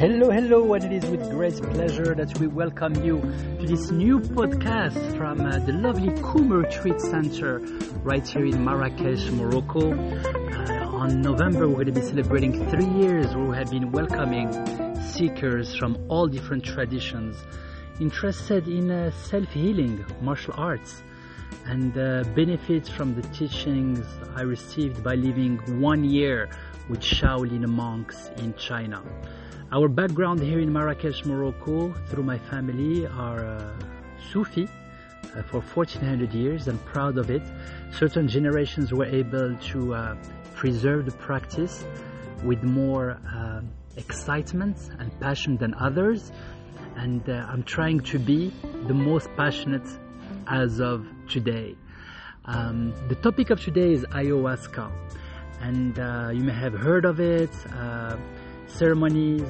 Hello, hello, and it is with great pleasure that we welcome you to this new podcast from uh, the lovely Koum Retreat Center right here in Marrakesh, Morocco. Uh, on November, we're going to be celebrating three years where we have been welcoming seekers from all different traditions interested in uh, self-healing, martial arts, and uh, benefits from the teachings I received by living one year with Shaolin monks in China. Our background here in Marrakesh, Morocco, through my family, are uh, Sufi uh, for 1400 years. I'm proud of it. Certain generations were able to uh, preserve the practice with more uh, excitement and passion than others. And uh, I'm trying to be the most passionate as of today. Um, the topic of today is ayahuasca, and uh, you may have heard of it ceremonies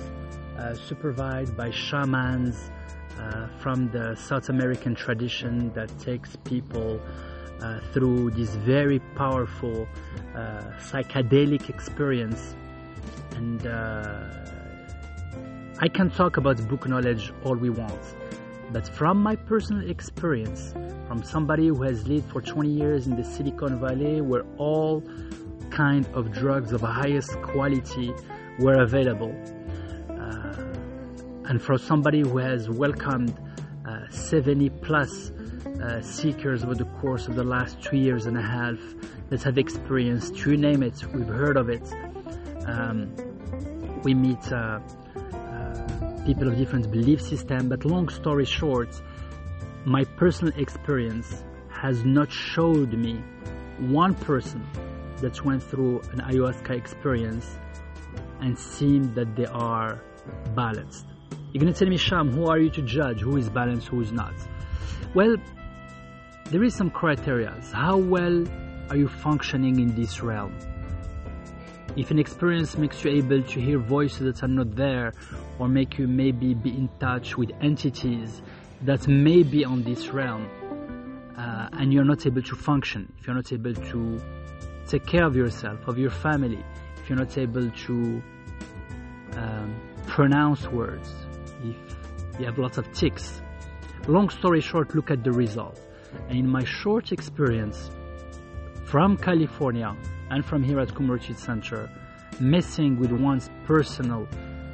uh, supervised by shamans uh, from the South American tradition that takes people uh, through this very powerful uh, psychedelic experience. And uh, I can talk about book knowledge all we want, but from my personal experience, from somebody who has lived for 20 years in the Silicon Valley where all kind of drugs of highest quality were available. Uh, and for somebody who has welcomed uh, 70 plus uh, seekers over the course of the last two years and a half that have experienced, you name it, we've heard of it. Um, we meet uh, people of different belief system but long story short, my personal experience has not showed me one person that went through an ayahuasca experience and seem that they are balanced. You're going to tell me, Sham, who are you to judge who is balanced, who is not? Well, there is some criteria. How well are you functioning in this realm? If an experience makes you able to hear voices that are not there, or make you maybe be in touch with entities that may be on this realm, uh, and you're not able to function, if you're not able to take care of yourself, of your family, if you're not able to um, pronounce words, if you have lots of tics. Long story short, look at the result. And in my short experience from California and from here at Koum Center, messing with one's personal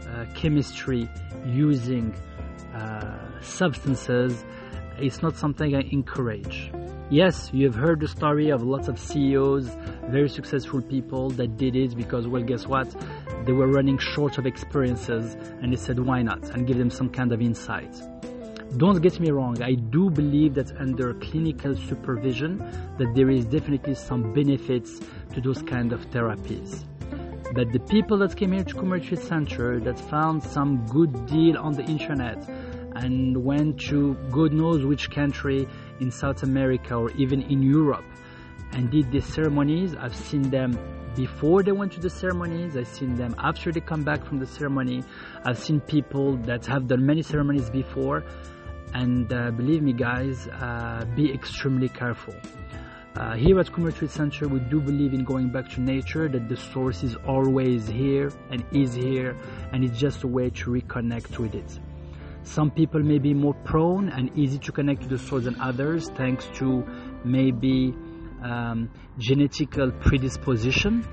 uh, chemistry using uh, substances, it's not something I encourage. Yes, you have heard the story of lots of CEOs, very successful people that did it because, well, guess what? They were running short of experiences and they said, why not? And give them some kind of insight. Don't get me wrong, I do believe that under clinical supervision that there is definitely some benefits to those kind of therapies. But the people that came here to Retreat Center that found some good deal on the internet and went to God knows which country in South America or even in Europe and did these ceremonies. I've seen them before they went to the ceremonies. I've seen them after they come back from the ceremony. I've seen people that have done many ceremonies before. And uh, believe me, guys, uh, be extremely careful. Uh, here at Koum Retreat Center, we do believe in going back to nature, that the source is always here and is here, and it's just a way to reconnect with it. Some people may be more prone and easy to connect to the source than others, thanks to maybe um, genetical predisposition,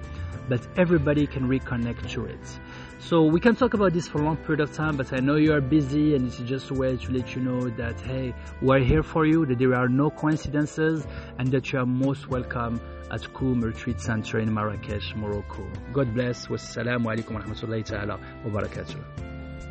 but everybody can reconnect to it. So we can talk about this for a long period of time, but I know you are busy and it's just a way to let you know that, hey, we're here for you, that there are no coincidences, and that you are most welcome at Koum Retreat Center in Marrakesh, Morocco. God bless. Wassalamu alaikum wa rahmatullahi ta'ala wa barakatuh.